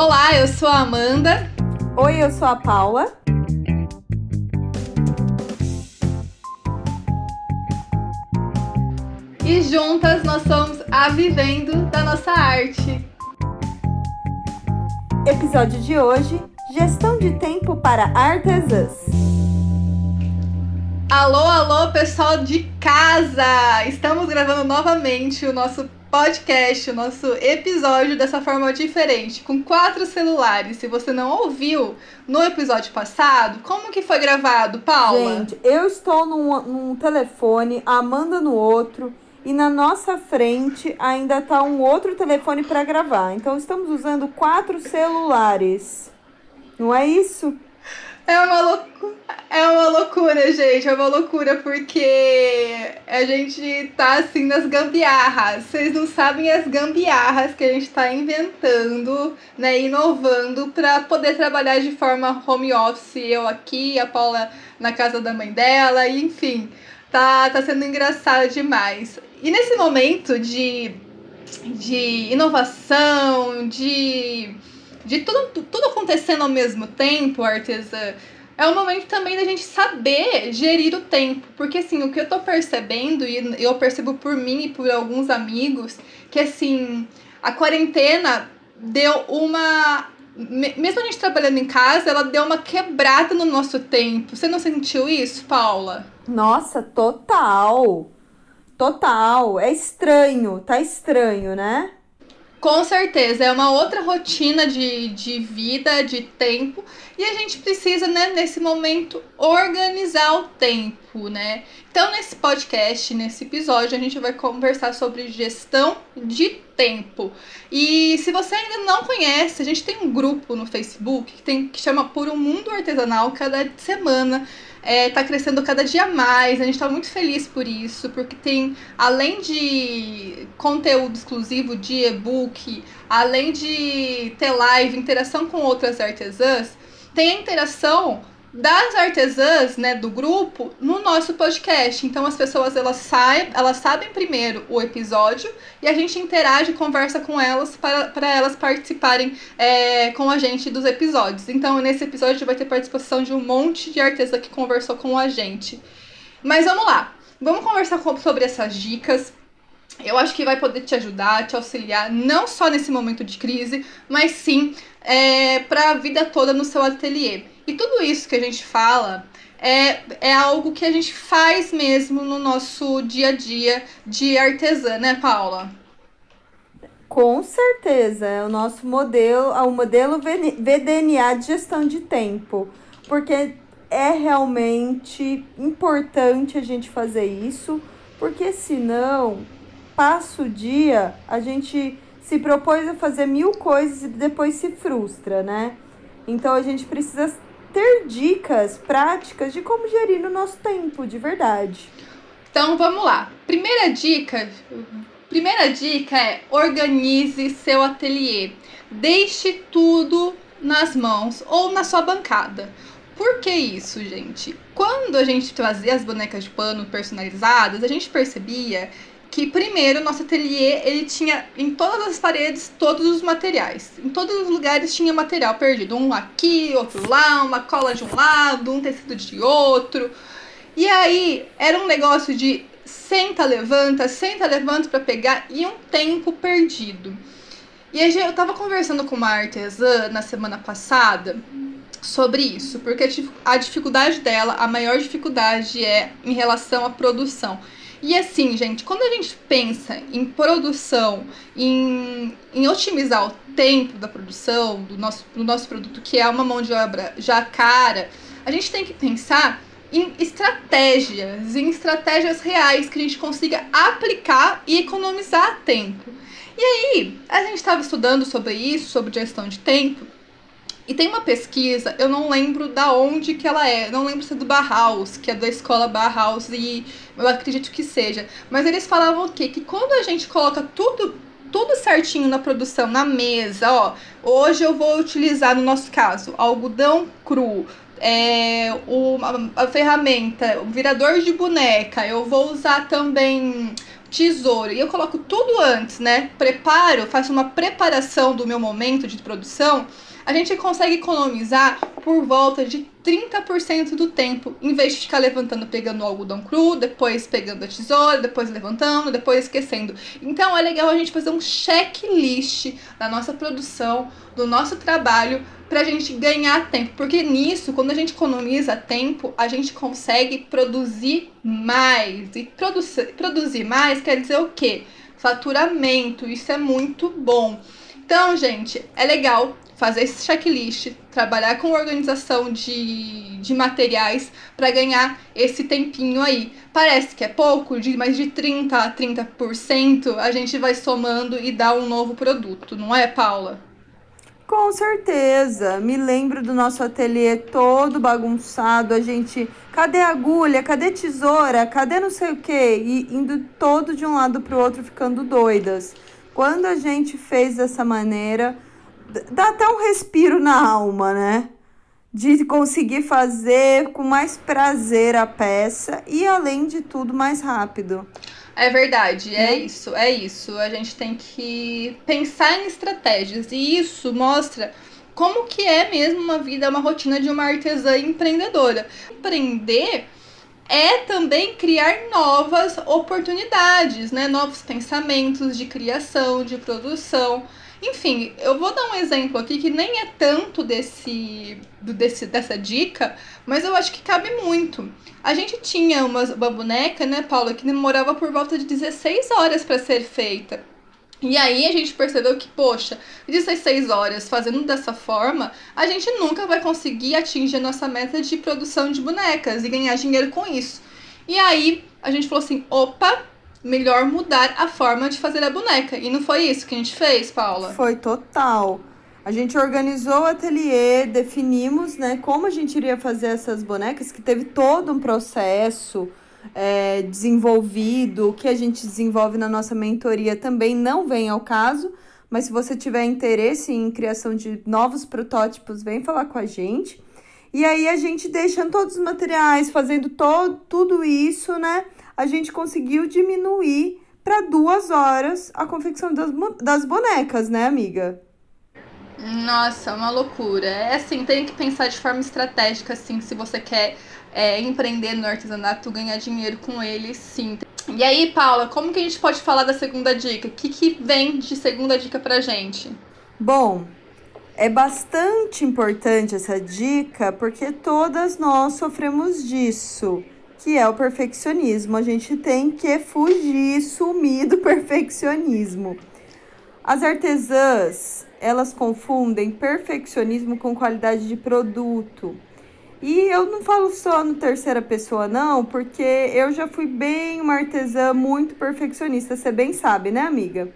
Olá, eu sou a Amanda. Oi, eu sou a Paula. E juntas nós somos a Vivendo da Nossa Arte. Episódio de hoje: Gestão de tempo para artesãs. Alô, alô, pessoal de casa! Estamos gravando novamente o nosso podcast, o nosso episódio dessa forma diferente, com quatro celulares. Se você não ouviu no episódio passado, como que foi gravado, Paula? Gente, eu estou num, num telefone, a Amanda no outro, e na nossa frente ainda tá um outro telefone para gravar. Então estamos usando quatro celulares. Não é isso? É uma, loucura, é uma loucura, gente. É uma loucura porque a gente tá assim nas gambiarras. Vocês não sabem as gambiarras que a gente tá inventando, né? Inovando para poder trabalhar de forma home office. Eu aqui, a Paula na casa da mãe dela, enfim. Tá, tá sendo engraçado demais. E nesse momento de, de inovação, de de tudo, tudo acontecendo ao mesmo tempo, artesã, é o momento também da gente saber gerir o tempo. Porque, assim, o que eu tô percebendo, e eu percebo por mim e por alguns amigos, que, assim, a quarentena deu uma. Mesmo a gente trabalhando em casa, ela deu uma quebrada no nosso tempo. Você não sentiu isso, Paula? Nossa, total. Total. É estranho, tá estranho, né? Com certeza, é uma outra rotina de, de vida, de tempo, e a gente precisa, né, nesse momento, organizar o tempo, né? Então, nesse podcast, nesse episódio, a gente vai conversar sobre gestão de tempo. E se você ainda não conhece, a gente tem um grupo no Facebook que, tem, que chama Por um Mundo Artesanal cada semana é, tá crescendo cada dia mais. A gente está muito feliz por isso, porque tem, além de conteúdo exclusivo de e-book, além de ter live, interação com outras artesãs, tem a interação das artesãs, né, do grupo, no nosso podcast. Então as pessoas elas saem, elas sabem primeiro o episódio e a gente interage, conversa com elas para, para elas participarem é, com a gente dos episódios. Então nesse episódio vai ter participação de um monte de artesã que conversou com a gente. Mas vamos lá, vamos conversar sobre essas dicas. Eu acho que vai poder te ajudar, te auxiliar, não só nesse momento de crise, mas sim é, para a vida toda no seu ateliê. E tudo isso que a gente fala é, é algo que a gente faz mesmo no nosso dia a dia de artesã, né, Paula? Com certeza, é o nosso modelo, é o modelo VDNA de gestão de tempo, porque é realmente importante a gente fazer isso, porque senão passa o dia, a gente se propôs a fazer mil coisas e depois se frustra, né? Então a gente precisa ter dicas práticas de como gerir o nosso tempo, de verdade. Então vamos lá. Primeira dica, primeira dica é organize seu ateliê. Deixe tudo nas mãos ou na sua bancada. Por que isso, gente? Quando a gente fazia as bonecas de pano personalizadas, a gente percebia que primeiro nosso ateliê ele tinha em todas as paredes todos os materiais. Em todos os lugares tinha material perdido, um aqui, outro lá, uma cola de um lado, um tecido de outro. E aí era um negócio de senta, levanta, senta, levanta para pegar e um tempo perdido. E aí eu tava conversando com uma artesã na semana passada sobre isso, porque a dificuldade dela, a maior dificuldade é em relação à produção. E assim, gente, quando a gente pensa em produção, em, em otimizar o tempo da produção do nosso, do nosso produto, que é uma mão de obra já cara, a gente tem que pensar em estratégias, em estratégias reais que a gente consiga aplicar e economizar tempo. E aí, a gente estava estudando sobre isso, sobre gestão de tempo, e tem uma pesquisa, eu não lembro da onde que ela é, não lembro se é do Barhaus, que é da escola Barhaus, e eu acredito que seja. Mas eles falavam o quê? Que quando a gente coloca tudo tudo certinho na produção, na mesa, ó. Hoje eu vou utilizar, no nosso caso, algodão cru, é, o, a, a, ferramenta, o virador de boneca. Eu vou usar também tesoura. E eu coloco tudo antes, né? Preparo, faço uma preparação do meu momento de produção. A gente consegue economizar por volta de 30% do tempo, em vez de ficar levantando, pegando o algodão cru, depois pegando a tesoura, depois levantando, depois esquecendo. Então é legal a gente fazer um checklist da nossa produção, do nosso trabalho, pra gente ganhar tempo. Porque nisso, quando a gente economiza tempo, a gente consegue produzir mais. E produzir, produzir mais quer dizer o quê? Faturamento. Isso é muito bom. Então, gente, é legal fazer esse checklist, trabalhar com organização de, de materiais para ganhar esse tempinho aí. Parece que é pouco, de mais de 30 a 30% a gente vai somando e dá um novo produto, não é, Paula? Com certeza. Me lembro do nosso ateliê todo bagunçado, a gente, cadê agulha, cadê tesoura, cadê não sei o quê, e indo todo de um lado para o outro ficando doidas. Quando a gente fez dessa maneira, dá até um respiro na alma, né? De conseguir fazer com mais prazer a peça e, além de tudo, mais rápido. É verdade, é né? isso, é isso. A gente tem que pensar em estratégias e isso mostra como que é mesmo uma vida, uma rotina de uma artesã empreendedora. Empreender é também criar novas oportunidades, né? Novos pensamentos de criação, de produção. Enfim, eu vou dar um exemplo aqui que nem é tanto desse, desse dessa dica, mas eu acho que cabe muito. A gente tinha uma, uma boneca, né, Paula, que demorava por volta de 16 horas para ser feita. E aí a gente percebeu que, poxa, 16 horas fazendo dessa forma, a gente nunca vai conseguir atingir a nossa meta de produção de bonecas e ganhar dinheiro com isso. E aí a gente falou assim: opa, melhor mudar a forma de fazer a boneca. E não foi isso que a gente fez, Paula? Foi total. A gente organizou o ateliê, definimos né, como a gente iria fazer essas bonecas, que teve todo um processo é, desenvolvido, que a gente desenvolve na nossa mentoria também não vem ao caso, mas se você tiver interesse em criação de novos protótipos, vem falar com a gente. E aí a gente deixando todos os materiais, fazendo todo, tudo isso, né? a gente conseguiu diminuir para duas horas a confecção das, das bonecas, né, amiga? Nossa, uma loucura. É assim, tem que pensar de forma estratégica, assim, se você quer é, empreender no artesanato, ganhar dinheiro com ele, sim. E aí, Paula, como que a gente pode falar da segunda dica? O que, que vem de segunda dica pra gente? Bom, é bastante importante essa dica porque todas nós sofremos disso que é o perfeccionismo. A gente tem que fugir, sumir do perfeccionismo. As artesãs, elas confundem perfeccionismo com qualidade de produto. E eu não falo só no terceira pessoa, não, porque eu já fui bem uma artesã muito perfeccionista, você bem sabe, né, amiga?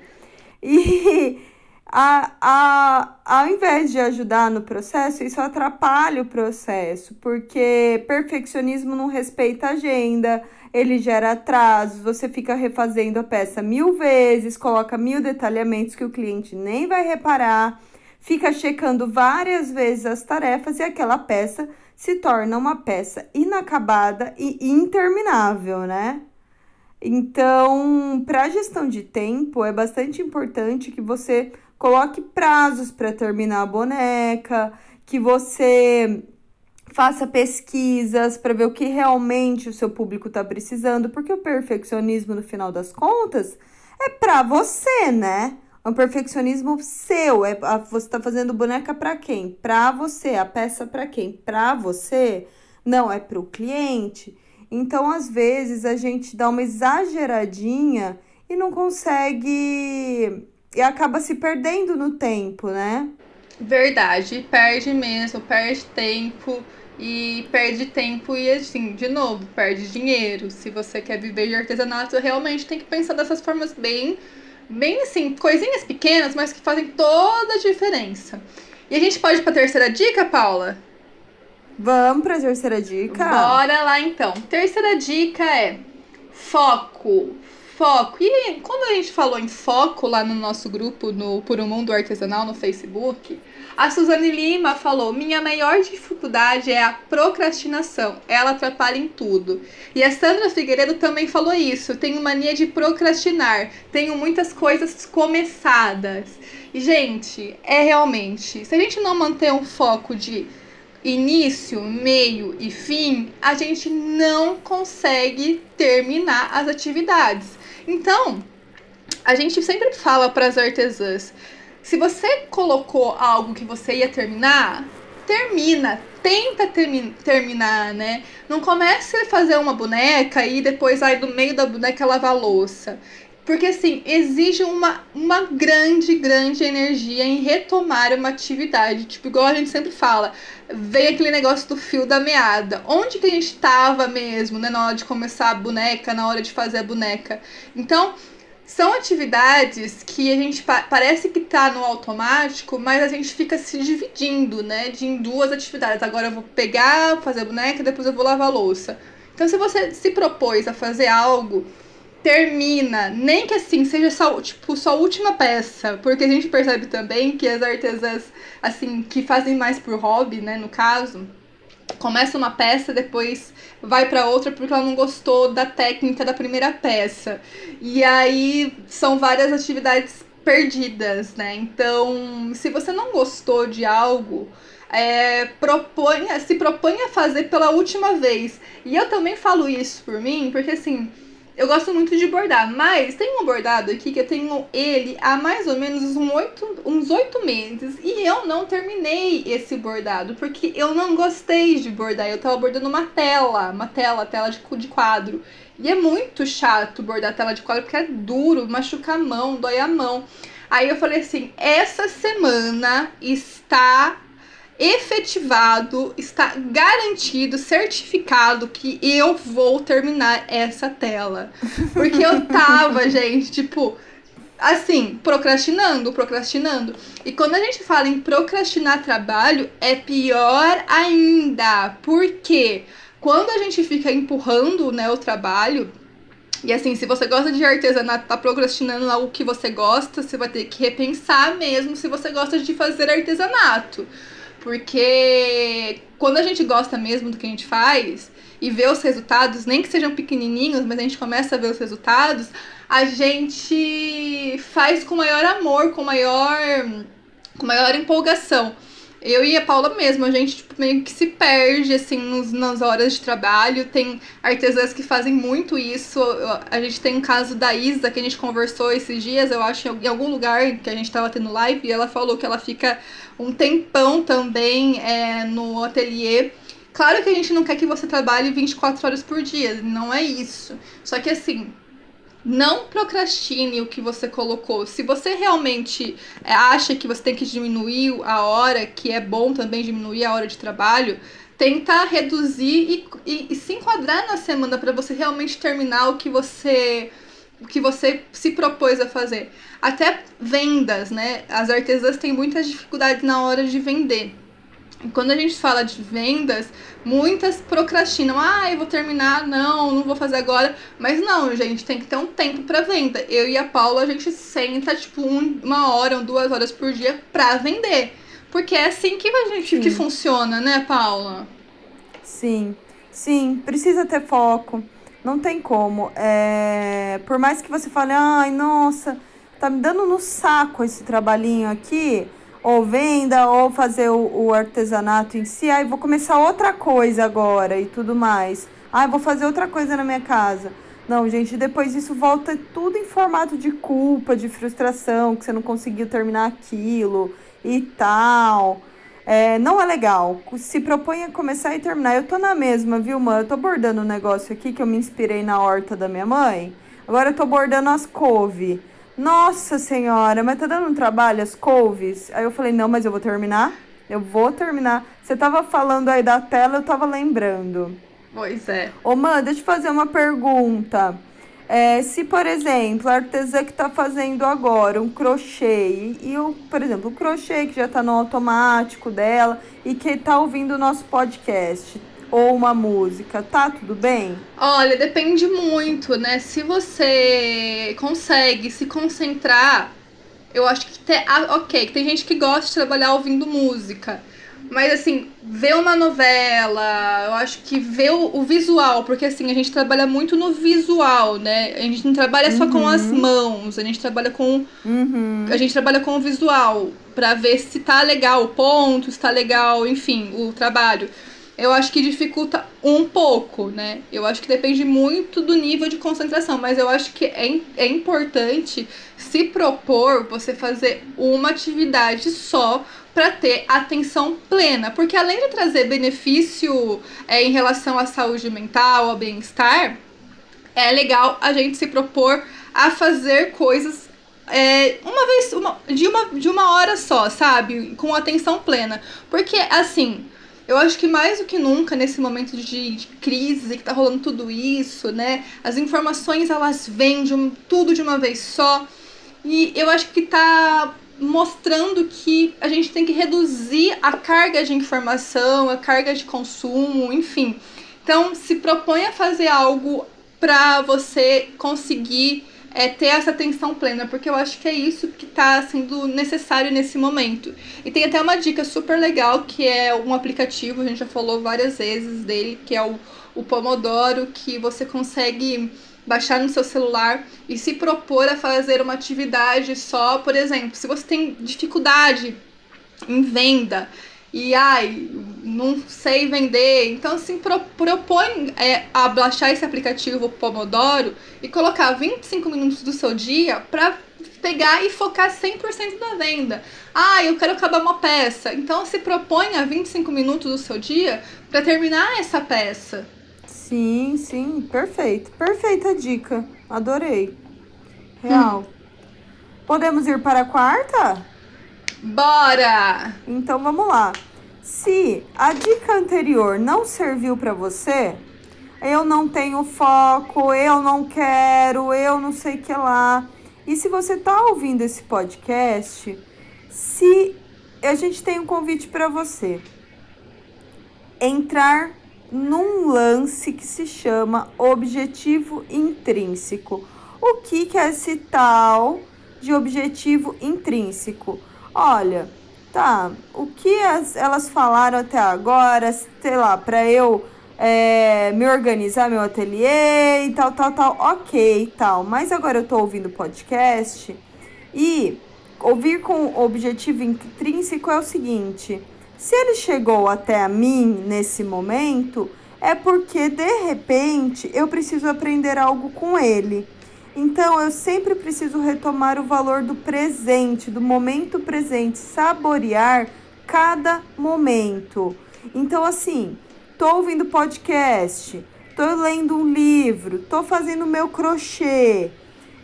E a, a, ao invés de ajudar no processo, isso atrapalha o processo, porque perfeccionismo não respeita a agenda, ele gera atrasos, você fica refazendo a peça mil vezes, coloca mil detalhamentos que o cliente nem vai reparar, fica checando várias vezes as tarefas e aquela peça se torna uma peça inacabada e interminável, né? Então, para a gestão de tempo, é bastante importante que você coloque prazos para terminar a boneca, que você faça pesquisas para ver o que realmente o seu público está precisando, porque o perfeccionismo, no final das contas, é para você, né? É um perfeccionismo seu. É, você está fazendo boneca para quem? Para você. A peça para quem? Para você? Não, é para o cliente. Então, às vezes, a gente dá uma exageradinha e não consegue e acaba se perdendo no tempo, né? Verdade, perde mesmo, perde tempo e perde tempo e assim, de novo, perde dinheiro. Se você quer viver de artesanato, realmente tem que pensar dessas formas bem, bem assim, coisinhas pequenas, mas que fazem toda a diferença. E a gente pode ir para a terceira dica, Paula? Vamos para a terceira dica. Bora lá então. Terceira dica é foco foco. E quando a gente falou em foco lá no nosso grupo, no Por um Mundo Artesanal no Facebook, a Suzane Lima falou: Minha maior dificuldade é a procrastinação. Ela atrapalha em tudo. E a Sandra Figueiredo também falou isso. Tenho mania de procrastinar. Tenho muitas coisas começadas. E, gente, é realmente. Se a gente não manter um foco de início, meio e fim, a gente não consegue terminar as atividades. Então, a gente sempre fala para as artesãs se você colocou algo que você ia terminar, termina. Tenta termi terminar, né? Não comece a fazer uma boneca e depois vai do meio da boneca lavar louça. Porque, assim, exige uma, uma grande, grande energia em retomar uma atividade. Tipo, igual a gente sempre fala, vem aquele negócio do fio da meada. Onde que a gente estava mesmo, né? Na hora de começar a boneca, na hora de fazer a boneca. Então, são atividades que a gente pa parece que tá no automático, mas a gente fica se dividindo, né, de em duas atividades. Agora eu vou pegar, fazer a boneca, depois eu vou lavar a louça. Então, se você se propôs a fazer algo, termina, nem que assim seja só, tipo, só a última peça, porque a gente percebe também que as artesãs assim que fazem mais por hobby, né, no caso, começa uma peça, depois vai para outra porque ela não gostou da técnica da primeira peça. E aí são várias atividades perdidas, né? Então, se você não gostou de algo, é, proponha, se proponha a fazer pela última vez. E eu também falo isso por mim, porque assim, eu gosto muito de bordar, mas tem um bordado aqui que eu tenho ele há mais ou menos um oito, uns oito meses e eu não terminei esse bordado porque eu não gostei de bordar. Eu tava bordando uma tela, uma tela, tela de, de quadro. E é muito chato bordar tela de quadro porque é duro, machuca a mão, dói a mão. Aí eu falei assim: essa semana está efetivado, está garantido, certificado que eu vou terminar essa tela. Porque eu tava, gente, tipo, assim, procrastinando, procrastinando. E quando a gente fala em procrastinar trabalho, é pior ainda. Porque quando a gente fica empurrando, né, o trabalho, e assim, se você gosta de artesanato, tá procrastinando algo que você gosta, você vai ter que repensar mesmo se você gosta de fazer artesanato. Porque quando a gente gosta mesmo do que a gente faz e vê os resultados, nem que sejam pequenininhos, mas a gente começa a ver os resultados, a gente faz com maior amor, com maior, com maior empolgação. Eu e a Paula mesmo, a gente tipo, meio que se perde, assim, nos, nas horas de trabalho. Tem artesãs que fazem muito isso. A gente tem um caso da Isa, que a gente conversou esses dias, eu acho, em algum lugar que a gente tava tendo live, e ela falou que ela fica um tempão também é, no ateliê. Claro que a gente não quer que você trabalhe 24 horas por dia, não é isso. Só que assim, não procrastine o que você colocou. Se você realmente é, acha que você tem que diminuir a hora, que é bom também diminuir a hora de trabalho, tenta reduzir e, e, e se enquadrar na semana para você realmente terminar o que você que você se propôs a fazer. Até vendas, né? As artesãs têm muitas dificuldades na hora de vender. Quando a gente fala de vendas, muitas procrastinam. Ah, eu vou terminar, não, não vou fazer agora. Mas não, gente, tem que ter um tempo para venda. Eu e a Paula, a gente senta, tipo, um, uma hora ou duas horas por dia pra vender. Porque é assim que a gente que funciona, né, Paula? Sim, sim, precisa ter foco. Não tem como. É... Por mais que você fale, ai, nossa, tá me dando no saco esse trabalhinho aqui ou venda, ou fazer o, o artesanato em si. Aí vou começar outra coisa agora e tudo mais. Ah, vou fazer outra coisa na minha casa. Não, gente, depois isso volta tudo em formato de culpa, de frustração, que você não conseguiu terminar aquilo e tal. É, não é legal. Se propõe a começar e terminar. Eu tô na mesma, viu, mãe? Eu tô bordando um negócio aqui que eu me inspirei na horta da minha mãe. Agora eu tô bordando as couve. Nossa senhora, mas tá dando um trabalho as couves? Aí eu falei, não, mas eu vou terminar. Eu vou terminar. Você tava falando aí da tela, eu tava lembrando. Pois é. Ô, mãe, deixa eu fazer uma pergunta. É, se, por exemplo, a artesã que está fazendo agora um crochê, e, o, por exemplo, o crochê que já está no automático dela e que está ouvindo o nosso podcast, ou uma música, tá tudo bem? Olha, depende muito, né? Se você consegue se concentrar, eu acho que tem, ah, ok, tem gente que gosta de trabalhar ouvindo música. Mas assim, ver uma novela, eu acho que ver o, o, visual, porque assim, a gente trabalha muito no visual, né? A gente não trabalha uhum. só com as uhum. mãos, a gente trabalha com. Uhum. A gente trabalha com o visual, para ver se tá legal o ponto, se tá legal, enfim, o trabalho eu acho que dificulta um pouco, né? Eu acho que depende muito do nível de concentração, mas eu acho que é, é importante se propor você fazer uma atividade só para ter atenção plena, porque além de trazer benefício é, em relação à saúde mental, ao bem-estar, é legal a gente se propor a fazer coisas é, uma vez, uma, de, uma, de uma hora só, sabe? Com atenção plena. Porque, assim, eu acho que mais do que nunca, nesse momento de, de, crise, que tá rolando tudo isso, né? As informações, elas vêm de um, tudo de uma vez só. E eu acho que tá mostrando que a gente tem que reduzir a carga de informação, a carga de consumo, enfim. Então, se propõe a fazer algo para você conseguir é ter essa atenção plena, porque eu acho que é isso que está sendo necessário nesse momento. E tem até uma dica super legal que é um aplicativo, a gente já falou várias vezes dele, que é o, o Pomodoro, que você consegue baixar no seu celular e se propor a fazer uma atividade só, por exemplo, se você tem dificuldade em venda e ai, não sei vender. Então, assim, pro, propõe é, a baixar esse aplicativo Pomodoro e colocar 25 minutos do seu dia para pegar e focar 100% na venda. Ah, eu quero acabar uma peça. Então, se propõe a 25 minutos do seu dia para terminar essa peça. Sim, sim, perfeito. Perfeita dica. Adorei. Real. Hum. Podemos ir para a quarta? Bora! Então vamos lá. Se a dica anterior não serviu para você, eu não tenho foco, eu não quero, eu não sei que lá. E se você tá ouvindo esse podcast, se a gente tem um convite para você entrar num lance que se chama objetivo intrínseco. O que, que é esse tal de objetivo intrínseco? Olha, tá, o que as, elas falaram até agora, sei lá, para eu é, me organizar meu ateliê e tal, tal, tal, ok, tal. Mas agora eu tô ouvindo podcast e ouvir com objetivo intrínseco é o seguinte: se ele chegou até a mim nesse momento, é porque de repente eu preciso aprender algo com ele. Então eu sempre preciso retomar o valor do presente, do momento presente, saborear cada momento. Então assim, tô ouvindo podcast, tô lendo um livro, tô fazendo meu crochê.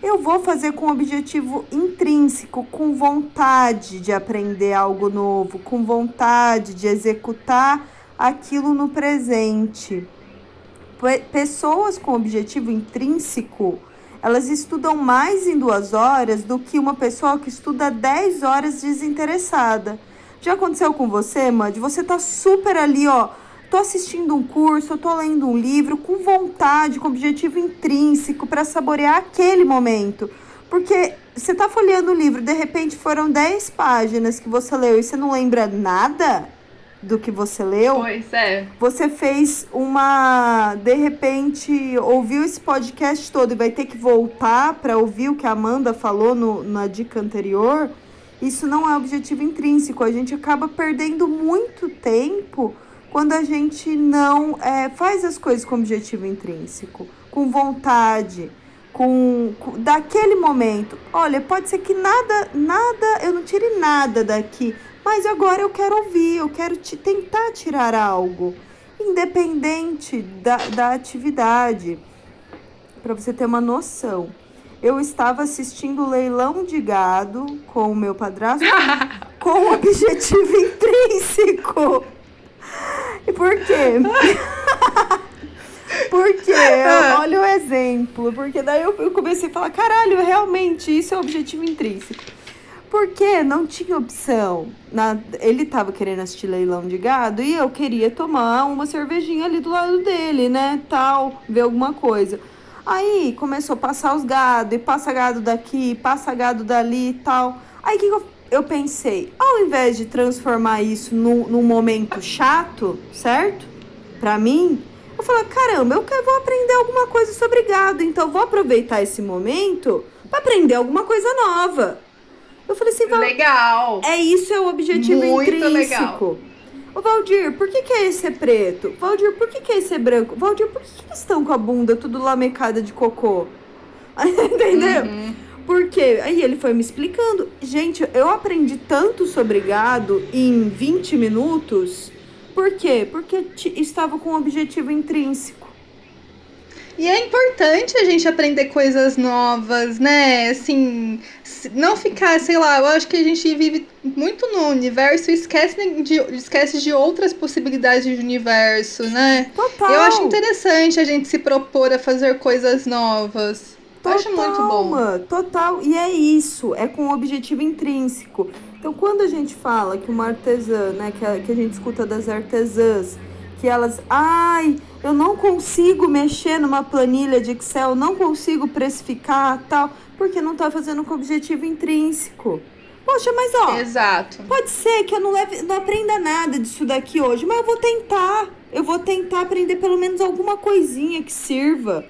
Eu vou fazer com objetivo intrínseco, com vontade de aprender algo novo, com vontade de executar aquilo no presente. Pessoas com objetivo intrínseco elas estudam mais em duas horas do que uma pessoa que estuda 10 horas desinteressada. Já aconteceu com você, Mad? Você tá super ali, ó. Tô assistindo um curso, eu tô lendo um livro com vontade, com objetivo intrínseco para saborear aquele momento. Porque você tá folheando o livro, de repente foram 10 páginas que você leu e você não lembra nada do que você leu. Pois é. Você fez uma. De repente, ouviu esse podcast todo e vai ter que voltar para ouvir o que a Amanda falou no, na dica anterior. Isso não é objetivo intrínseco. A gente acaba perdendo muito tempo quando a gente não é, faz as coisas com objetivo intrínseco, com vontade. Com, com, daquele momento, olha, pode ser que nada, nada, eu não tire nada daqui, mas agora eu quero ouvir, eu quero te tentar tirar algo, independente da, da atividade. Para você ter uma noção. Eu estava assistindo o leilão de gado com o meu padrasto com objetivo intrínseco. E por quê? Porque, ah. olha o exemplo, porque daí eu comecei a falar, caralho, realmente, isso é objetivo intrínseco. Porque não tinha opção. Na, ele tava querendo assistir leilão de gado e eu queria tomar uma cervejinha ali do lado dele, né? Tal, ver alguma coisa. Aí começou a passar os gado, e passa gado daqui, passa gado dali e tal. Aí que eu, eu pensei, ao invés de transformar isso num, num momento chato, certo? Pra mim, eu falei, caramba, eu quero, vou aprender alguma coisa sobre gado, então vou aproveitar esse momento para aprender alguma coisa nova. Eu falei assim, legal. É isso, é o objetivo Muito intrínseco. Legal. Ô, Valdir, por que, que é esse preto? Valdir, por que, que é esse preto branco? Valdir, por que, que eles estão com a bunda tudo lamecada de cocô? Entendeu? Uhum. Por quê? Aí ele foi me explicando. Gente, eu aprendi tanto sobre gado em 20 minutos. Por quê? Porque estava com um objetivo intrínseco. E é importante a gente aprender coisas novas, né? Assim, não ficar, sei lá, eu acho que a gente vive muito no universo e esquece de, esquece de outras possibilidades de universo, né? Total. Eu acho interessante a gente se propor a fazer coisas novas. Total, eu acho muito bom. Total. E é isso, é com um objetivo intrínseco. Então, quando a gente fala que uma artesã, né, que a, que a gente escuta das artesãs, que elas, ai, eu não consigo mexer numa planilha de Excel, não consigo precificar tal, porque não está fazendo com objetivo intrínseco. Poxa, mas ó. Exato. Pode ser que eu não, leve, não aprenda nada disso daqui hoje, mas eu vou tentar. Eu vou tentar aprender pelo menos alguma coisinha que sirva.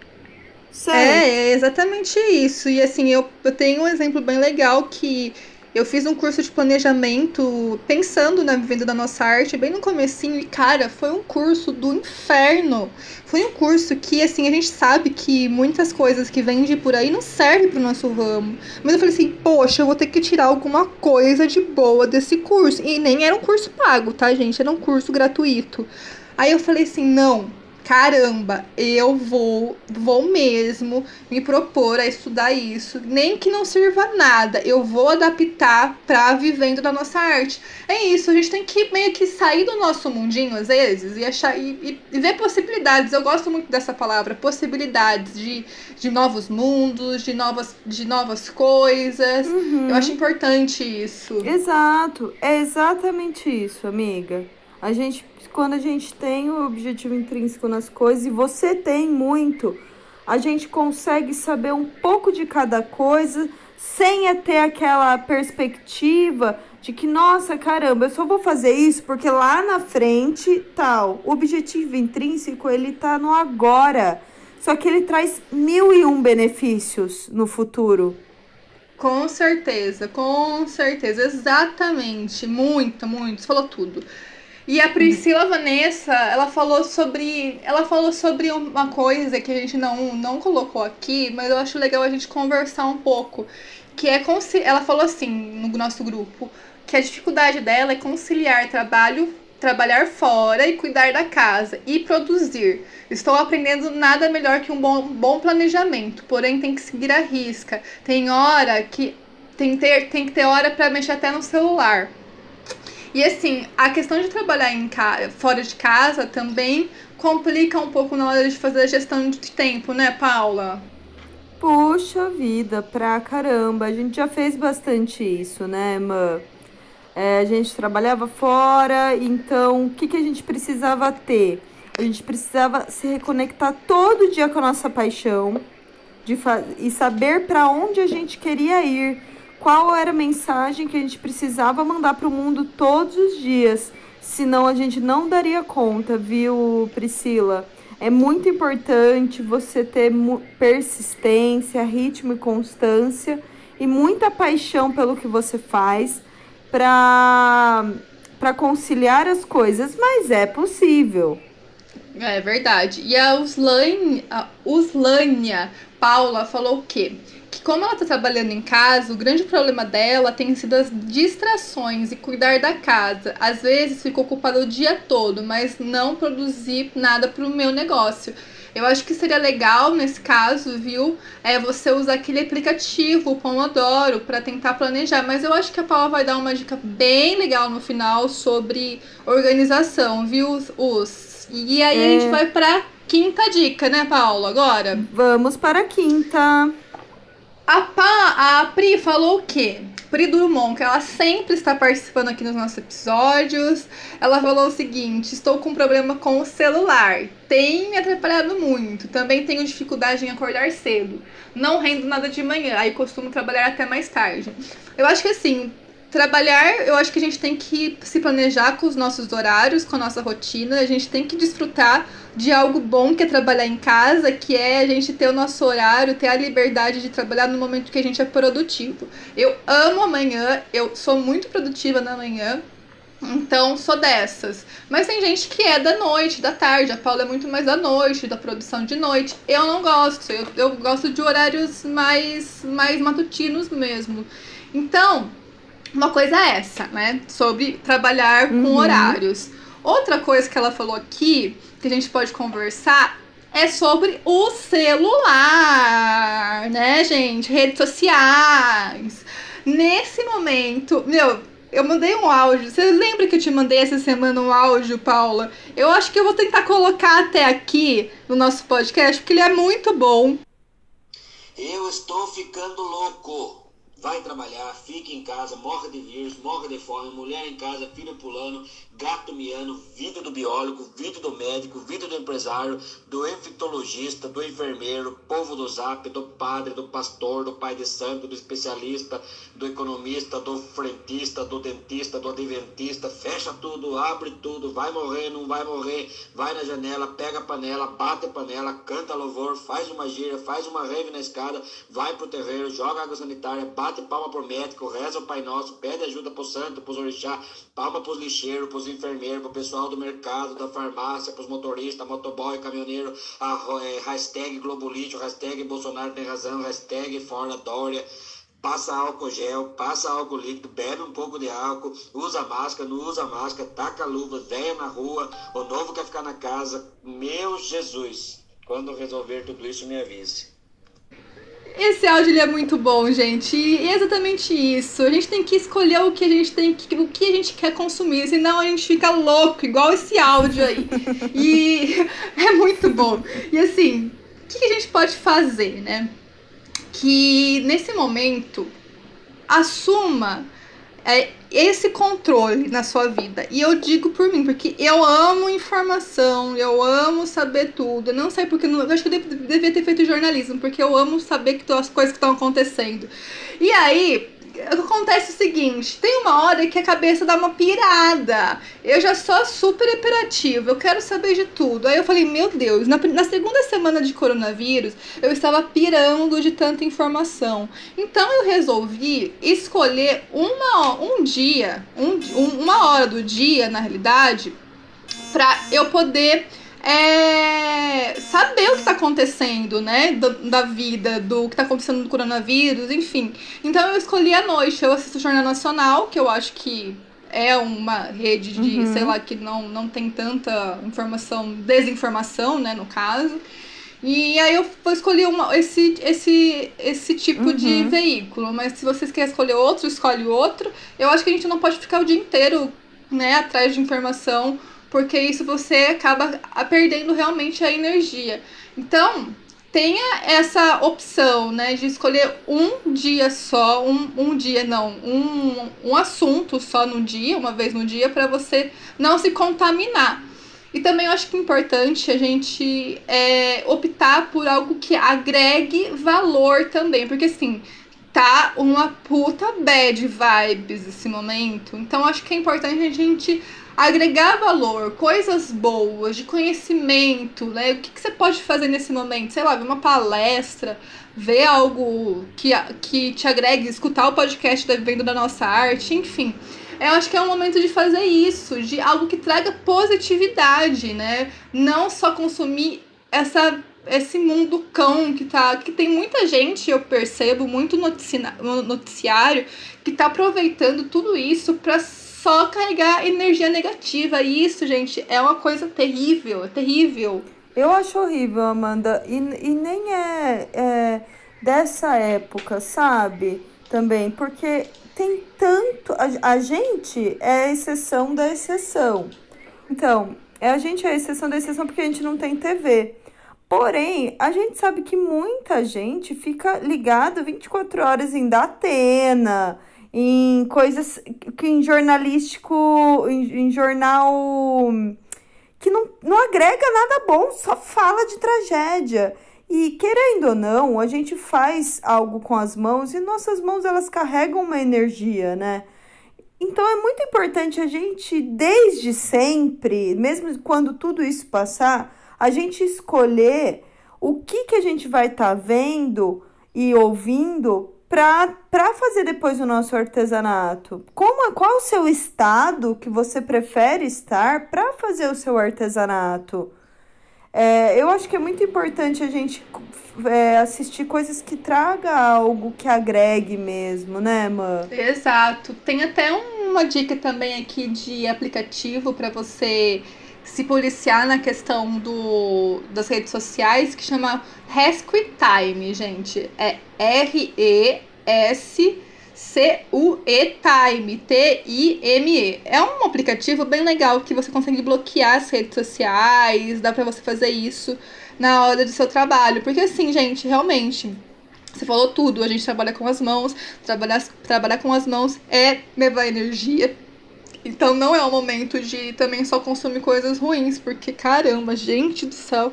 É, é exatamente isso. E assim, eu, eu tenho um exemplo bem legal que eu fiz um curso de planejamento pensando na venda da nossa arte bem no comecinho e cara, foi um curso do inferno. Foi um curso que assim, a gente sabe que muitas coisas que vende por aí não servem pro nosso ramo. Mas eu falei assim, poxa, eu vou ter que tirar alguma coisa de boa desse curso. E nem era um curso pago, tá, gente? Era um curso gratuito. Aí eu falei assim, não, caramba, eu vou, vou mesmo me propor a estudar isso, nem que não sirva nada, eu vou adaptar para vivendo da nossa arte. É isso, a gente tem que meio que sair do nosso mundinho às vezes e achar e, e ver possibilidades. Eu gosto muito dessa palavra, possibilidades de, de novos mundos, de novas, de novas coisas. Uhum. Eu acho importante isso. Exato, é exatamente isso, amiga. A gente quando a gente tem o objetivo intrínseco nas coisas e você tem muito, a gente consegue saber um pouco de cada coisa sem ter aquela perspectiva de que, nossa, caramba, eu só vou fazer isso porque lá na frente, tal. O objetivo intrínseco, ele tá no agora. Só que ele traz mil e um benefícios no futuro. Com certeza, com certeza, exatamente. Muito, muito. Você falou tudo. E a Priscila Vanessa, ela falou sobre, ela falou sobre uma coisa que a gente não, não colocou aqui, mas eu acho legal a gente conversar um pouco, que é ela falou assim no nosso grupo, que a dificuldade dela é conciliar trabalho, trabalhar fora e cuidar da casa e produzir. Estou aprendendo nada melhor que um bom, bom planejamento, porém tem que seguir a risca. Tem hora que tem, ter, tem que ter hora para mexer até no celular. E assim, a questão de trabalhar em fora de casa também complica um pouco na hora de fazer a gestão de tempo, né, Paula? Puxa vida, pra caramba. A gente já fez bastante isso, né, Mã? É, a gente trabalhava fora, então o que, que a gente precisava ter? A gente precisava se reconectar todo dia com a nossa paixão de e saber para onde a gente queria ir qual era a mensagem que a gente precisava mandar para o mundo todos os dias, senão a gente não daria conta, viu, Priscila? É muito importante você ter persistência, ritmo e constância e muita paixão pelo que você faz para para conciliar as coisas, mas é possível. É verdade. E a Uslânia, a Uslânia Paula falou o quê? Que como ela está trabalhando em casa, o grande problema dela tem sido as distrações e cuidar da casa. Às vezes fico ocupada o dia todo, mas não produzir nada para o meu negócio. Eu acho que seria legal nesse caso, viu? É você usar aquele aplicativo, o Pomodoro, para tentar planejar. Mas eu acho que a Paula vai dar uma dica bem legal no final sobre organização, viu? Os. E aí é. a gente é. vai para quinta dica, né, Paula? Agora? Vamos para a quinta. A, pa, a Pri falou o quê? Pri Drummond, que ela sempre está participando aqui nos nossos episódios. Ela falou o seguinte: estou com problema com o celular. Tem me atrapalhado muito. Também tenho dificuldade em acordar cedo. Não rendo nada de manhã, aí costumo trabalhar até mais tarde. Eu acho que assim, trabalhar, eu acho que a gente tem que se planejar com os nossos horários, com a nossa rotina. A gente tem que desfrutar de algo bom que é trabalhar em casa, que é a gente ter o nosso horário, ter a liberdade de trabalhar no momento que a gente é produtivo. Eu amo amanhã, eu sou muito produtiva na manhã. Então, sou dessas. Mas tem gente que é da noite, da tarde. A Paula é muito mais da noite, da produção de noite. Eu não gosto. Eu, eu gosto de horários mais, mais matutinos mesmo. Então, uma coisa é essa, né? Sobre trabalhar uhum. com horários. Outra coisa que ela falou aqui, que a gente pode conversar, é sobre o celular, né, gente? Redes sociais. Nesse momento, meu, eu mandei um áudio. Você lembra que eu te mandei essa semana um áudio, Paula? Eu acho que eu vou tentar colocar até aqui no nosso podcast, porque ele é muito bom. Eu estou ficando louco vai trabalhar, fica em casa, morre de vírus, morre de fome, mulher em casa, filho pulando, gato miando, vida do biólogo, vida do médico, vida do empresário, do infectologista, do enfermeiro, povo do zap, do padre, do pastor, do pai de santo, do especialista, do economista, do frentista, do dentista, do adventista, fecha tudo, abre tudo, vai morrer, não vai morrer, vai na janela, pega a panela, bate a panela, canta louvor, faz uma gira, faz uma rave na escada, vai pro terreiro, joga água sanitária, bate palma pro médico, reza o Pai Nosso, pede ajuda pro santo, pros orixá, palma pros lixeiros, pros enfermeiros, pro pessoal do mercado, da farmácia, pros motoristas, motoboy, caminhoneiro, a, é, hashtag Globo Lixo, hashtag Bolsonaro tem razão, hashtag fora Dória passa álcool gel, passa álcool líquido, bebe um pouco de álcool, usa máscara, não usa máscara, taca luva, venha na rua, o novo quer ficar na casa. Meu Jesus, quando resolver tudo isso, me avise. Esse áudio ele é muito bom, gente. E é exatamente isso. A gente tem que escolher o que a gente tem que, o que a gente quer consumir, senão a gente fica louco, igual esse áudio aí. e é muito bom. E assim, o que a gente pode fazer, né? Que nesse momento assuma é, esse controle na sua vida. E eu digo por mim, porque eu amo informação, eu amo saber tudo. Eu não sei porque. Não, eu acho que eu devia ter feito jornalismo, porque eu amo saber que as coisas que estão acontecendo. E aí, acontece o seguinte: tem uma hora que a cabeça dá uma pirada. Eu já sou super operativa, eu quero saber de tudo. Aí eu falei, meu Deus, na, na segunda semana de coronavírus, eu estava pirando de tanta informação. Então eu resolvi escolher uma, um dia, um, um, uma hora do dia, na realidade, para eu poder é, saber o que está acontecendo, né? Da, da, vida, do que está acontecendo no coronavírus, enfim. Então eu escolhi a noite. Eu assisto o Jornal Nacional, que eu acho que é uma rede de, uhum. sei lá, que não, não tem tanta informação, desinformação, né, no caso. E aí eu escolhi uma, esse, esse, esse tipo uhum. de veículo. Mas se vocês querem escolher outro, escolhe outro. Eu acho que a gente não pode ficar o dia inteiro, né, atrás de informação porque isso você acaba perdendo realmente a energia. Então, tenha essa opção, né, de escolher um dia só, um, um dia não, um, um assunto só no dia, uma vez no dia, para você não se contaminar. E também eu acho que é importante a gente é, optar por algo que agregue valor também, porque assim, tá uma puta bad vibes esse momento, então acho que é importante a gente agregar valor, coisas boas, de conhecimento, né? O que, que você pode fazer nesse momento? Sei lá, ver uma palestra, ver algo que, que te agregue, escutar o podcast da Vivendo da Nossa Arte, enfim. Eu acho que é um momento de fazer isso, de algo que traga positividade, né? Não só consumir essa esse mundo cão que tá. que tem muita gente, eu percebo, muito noticiário, que tá aproveitando tudo isso para só carregar energia negativa. E isso, gente, é uma coisa terrível, é terrível. Eu acho horrível, Amanda. E, e nem é, é dessa época, sabe? Também, porque tem tanto. A, a gente é a exceção da exceção. Então, é a gente é a exceção da exceção porque a gente não tem TV. Porém, a gente sabe que muita gente fica ligado 24 horas em Datena, em coisas que em jornalístico, em, em jornal que não, não agrega nada bom, só fala de tragédia. E querendo ou não, a gente faz algo com as mãos e nossas mãos elas carregam uma energia, né? Então é muito importante a gente, desde sempre, mesmo quando tudo isso passar, a gente escolher o que, que a gente vai estar tá vendo e ouvindo para fazer depois o nosso artesanato. Como qual o seu estado que você prefere estar para fazer o seu artesanato? É, eu acho que é muito importante a gente é, assistir coisas que traga algo que agregue mesmo, né, Mã? Exato. Tem até uma dica também aqui de aplicativo para você se policiar na questão do, das redes sociais que chama Rescue Time, gente. É R-E-S C-U-E Time, T-I-M-E. É um aplicativo bem legal que você consegue bloquear as redes sociais, dá para você fazer isso na hora do seu trabalho. Porque assim, gente, realmente, você falou tudo, a gente trabalha com as mãos, trabalhar, trabalhar com as mãos é levar energia. Então não é o momento de também só consumir coisas ruins, porque caramba, gente do céu,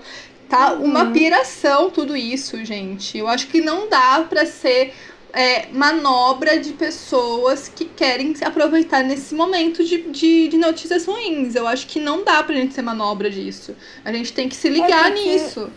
tá uhum. uma piração tudo isso, gente. Eu acho que não dá para ser é, manobra de pessoas que querem se aproveitar nesse momento de, de, de, notícias ruins. Eu acho que não dá pra gente ser manobra disso. A gente tem que se ligar é nisso.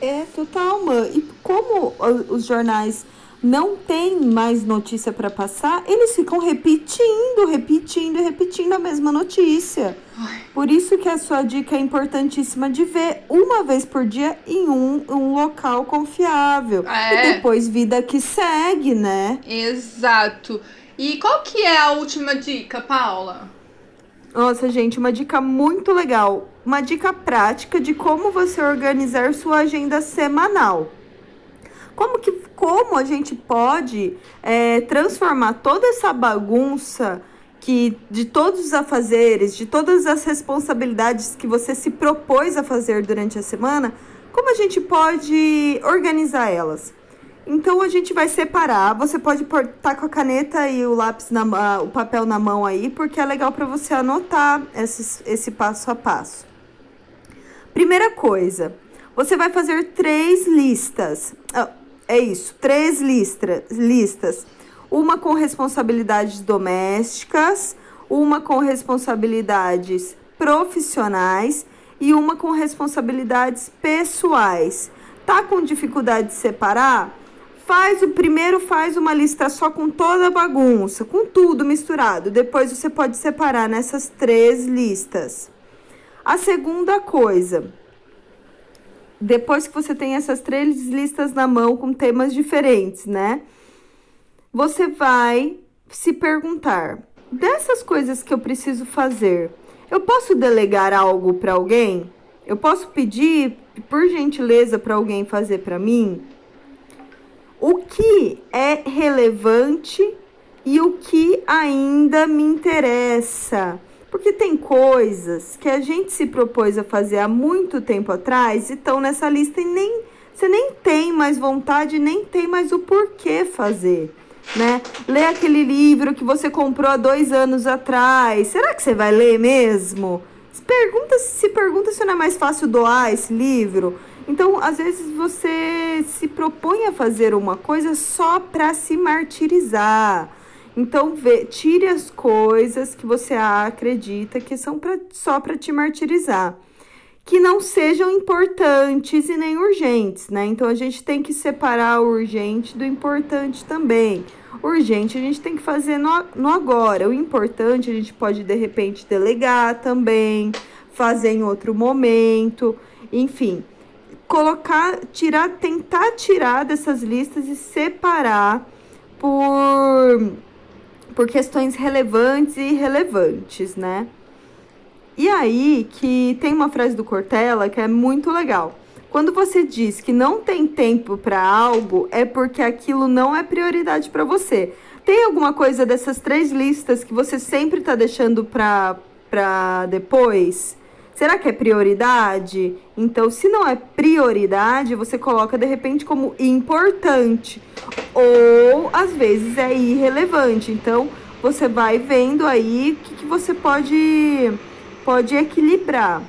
É, total, mano. E como os jornais não tem mais notícia para passar, eles ficam repetindo, repetindo e repetindo a mesma notícia. Ai. Por isso que a sua dica é importantíssima de ver uma vez por dia em um, um local confiável. É. E depois vida que segue, né? Exato. E qual que é a última dica, Paula? Nossa, gente, uma dica muito legal. Uma dica prática de como você organizar sua agenda semanal. Como que como a gente pode é, transformar toda essa bagunça que de todos os afazeres, de todas as responsabilidades que você se propôs a fazer durante a semana, como a gente pode organizar elas? Então a gente vai separar. Você pode estar com a caneta e o lápis na o papel na mão aí, porque é legal para você anotar esse, esse passo a passo. Primeira coisa, você vai fazer três listas. É isso, três listra, listas. Uma com responsabilidades domésticas, uma com responsabilidades profissionais e uma com responsabilidades pessoais. Tá com dificuldade de separar? Faz o primeiro, faz uma lista só com toda a bagunça, com tudo misturado. Depois você pode separar nessas três listas. A segunda coisa, depois que você tem essas três listas na mão com temas diferentes, né? Você vai se perguntar: dessas coisas que eu preciso fazer, eu posso delegar algo para alguém? Eu posso pedir, por gentileza, para alguém fazer para mim? O que é relevante e o que ainda me interessa? Porque tem coisas que a gente se propôs a fazer há muito tempo atrás e estão nessa lista e nem você nem tem mais vontade, nem tem mais o porquê fazer, né? Ler aquele livro que você comprou há dois anos atrás, será que você vai ler mesmo? Se pergunta, se pergunta se não é mais fácil doar esse livro. Então, às vezes você se propõe a fazer uma coisa só para se martirizar então, vê, tire as coisas que você acredita que são pra, só para te martirizar. Que não sejam importantes e nem urgentes, né? Então, a gente tem que separar o urgente do importante também. urgente a gente tem que fazer no, no agora. O importante a gente pode, de repente, delegar também, fazer em outro momento, enfim colocar, tirar, tentar tirar dessas listas e separar por por questões relevantes e irrelevantes, né? E aí que tem uma frase do Cortella que é muito legal. Quando você diz que não tem tempo para algo, é porque aquilo não é prioridade para você. Tem alguma coisa dessas três listas que você sempre está deixando para depois? Será que é prioridade? Então, se não é prioridade, você coloca de repente como importante. Ou às vezes é irrelevante. Então, você vai vendo aí o que, que você pode, pode equilibrar.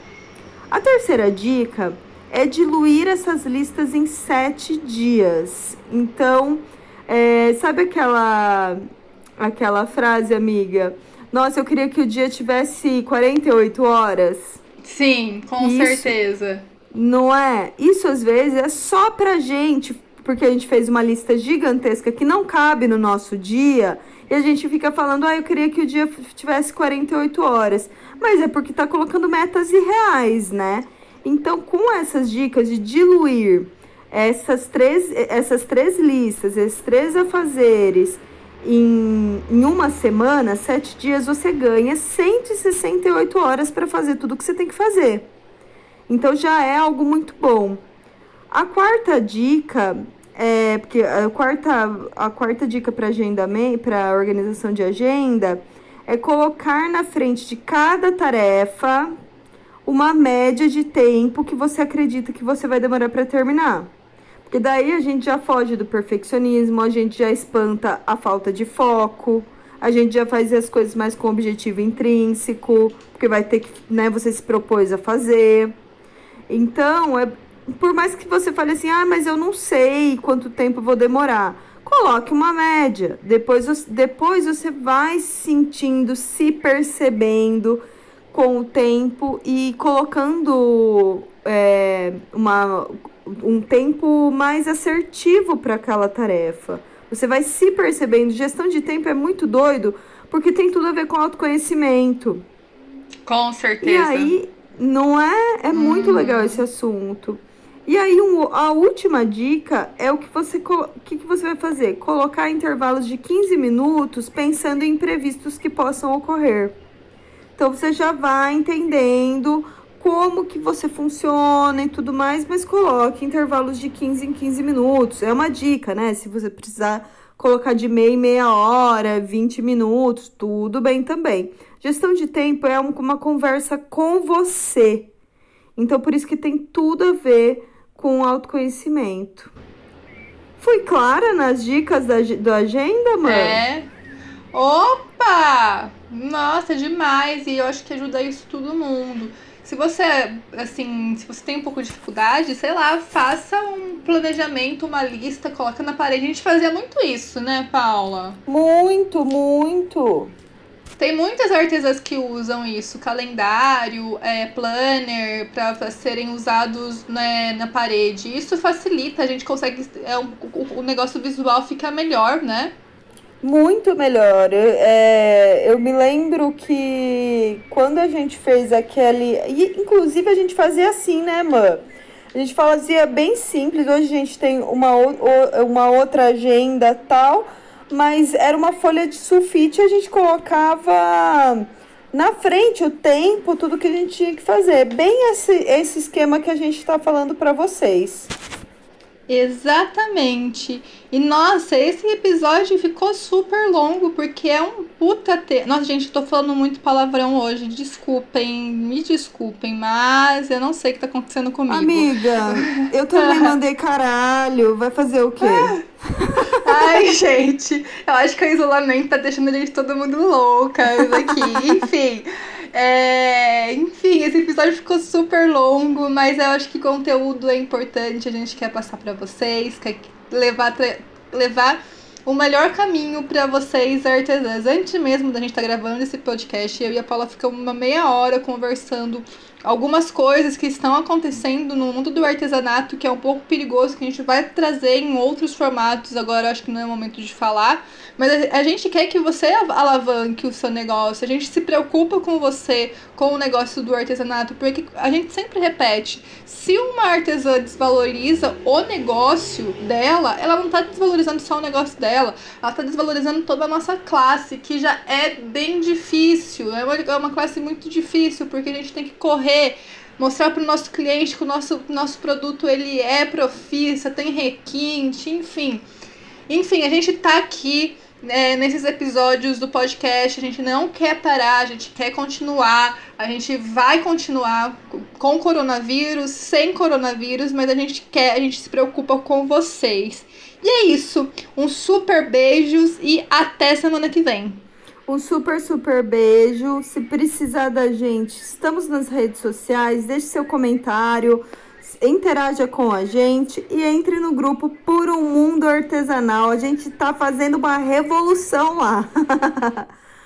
A terceira dica é diluir essas listas em sete dias. Então, é, sabe aquela, aquela frase, amiga? Nossa, eu queria que o dia tivesse 48 horas. Sim, com Isso, certeza. Não é? Isso às vezes é só pra gente, porque a gente fez uma lista gigantesca que não cabe no nosso dia, e a gente fica falando, ah, eu queria que o dia tivesse 48 horas. Mas é porque tá colocando metas irreais, né? Então, com essas dicas de diluir essas três, essas três listas, esses três afazeres, em, em uma semana, sete dias, você ganha 168 horas para fazer tudo que você tem que fazer. Então já é algo muito bom. A quarta dica é porque a quarta, a quarta dica para agendamento, para organização de agenda, é colocar na frente de cada tarefa uma média de tempo que você acredita que você vai demorar para terminar. Porque daí a gente já foge do perfeccionismo, a gente já espanta a falta de foco, a gente já faz as coisas mais com objetivo intrínseco, porque vai ter que, né, você se propôs a fazer. Então, é, por mais que você fale assim, ah, mas eu não sei quanto tempo vou demorar, coloque uma média. Depois, depois você vai sentindo, se percebendo com o tempo e colocando é, uma um tempo mais assertivo para aquela tarefa. Você vai se percebendo. Gestão de tempo é muito doido, porque tem tudo a ver com autoconhecimento. Com certeza. E aí, não é? É muito hum. legal esse assunto. E aí, um, a última dica é o que você, que, que você vai fazer? Colocar intervalos de 15 minutos pensando em imprevistos que possam ocorrer. Então, você já vai entendendo como que você funciona e tudo mais, mas coloque intervalos de 15 em 15 minutos. É uma dica, né? Se você precisar colocar de meia em meia hora, 20 minutos, tudo bem também. Gestão de tempo é uma conversa com você. Então, por isso que tem tudo a ver com autoconhecimento. Fui clara nas dicas da, do agenda, mãe? É. Opa! Nossa, demais! E eu acho que ajuda isso todo mundo. Se você, assim, se você tem um pouco de dificuldade, sei lá, faça um planejamento, uma lista, coloca na parede. A gente fazia muito isso, né, Paula? Muito, muito. Tem muitas artesãs que usam isso, calendário, é, planner, para serem usados né, na parede. Isso facilita, a gente consegue. É, o, o negócio visual fica melhor, né? Muito melhor. É, eu me lembro que quando a gente fez aquele. E, inclusive a gente fazia assim, né, Mã? A gente fazia bem simples. Hoje a gente tem uma, uma outra agenda tal, mas era uma folha de sulfite a gente colocava na frente o tempo, tudo que a gente tinha que fazer. Bem esse, esse esquema que a gente está falando para vocês. Exatamente. E nossa, esse episódio ficou super longo porque é um puta te... Nossa, gente, tô falando muito palavrão hoje. Desculpem, me desculpem, mas eu não sei o que tá acontecendo comigo. Amiga, eu também mandei caralho. Vai fazer o quê? Ai, gente, eu acho que o isolamento tá deixando a gente todo mundo louca aqui. Enfim. É, enfim, esse episódio ficou super longo, mas eu acho que conteúdo é importante, a gente quer passar para vocês, quer levar, levar o melhor caminho para vocês, artesãs. Antes mesmo da gente estar tá gravando esse podcast, eu e a Paula ficamos uma meia hora conversando algumas coisas que estão acontecendo no mundo do artesanato que é um pouco perigoso, que a gente vai trazer em outros formatos. Agora acho que não é o momento de falar, mas a, gente quer que você alavanque o seu negócio, a gente se preocupa com você, com o negócio do artesanato, porque a gente sempre repete: se uma artesã desvaloriza o negócio dela, ela não está desvalorizando só o negócio dela, ela está desvalorizando toda a nossa classe, que já é bem difícil, é uma, é uma classe muito difícil, porque a gente tem que correr mostrar para o nosso cliente que o nosso, nosso produto ele é profissa, tem requinte, enfim. Enfim, a gente está aqui é, nesses episódios do podcast. A gente não quer parar, a gente quer continuar. A gente vai continuar com coronavírus, sem coronavírus, mas a gente quer, a gente se preocupa com vocês. E é isso. Um super beijos e até semana que vem. Um super, super beijo. Se precisar da gente, estamos nas redes sociais. Deixe seu comentário, interaja com a gente e entre no grupo Por um Mundo Artesanal. A gente está fazendo uma revolução lá.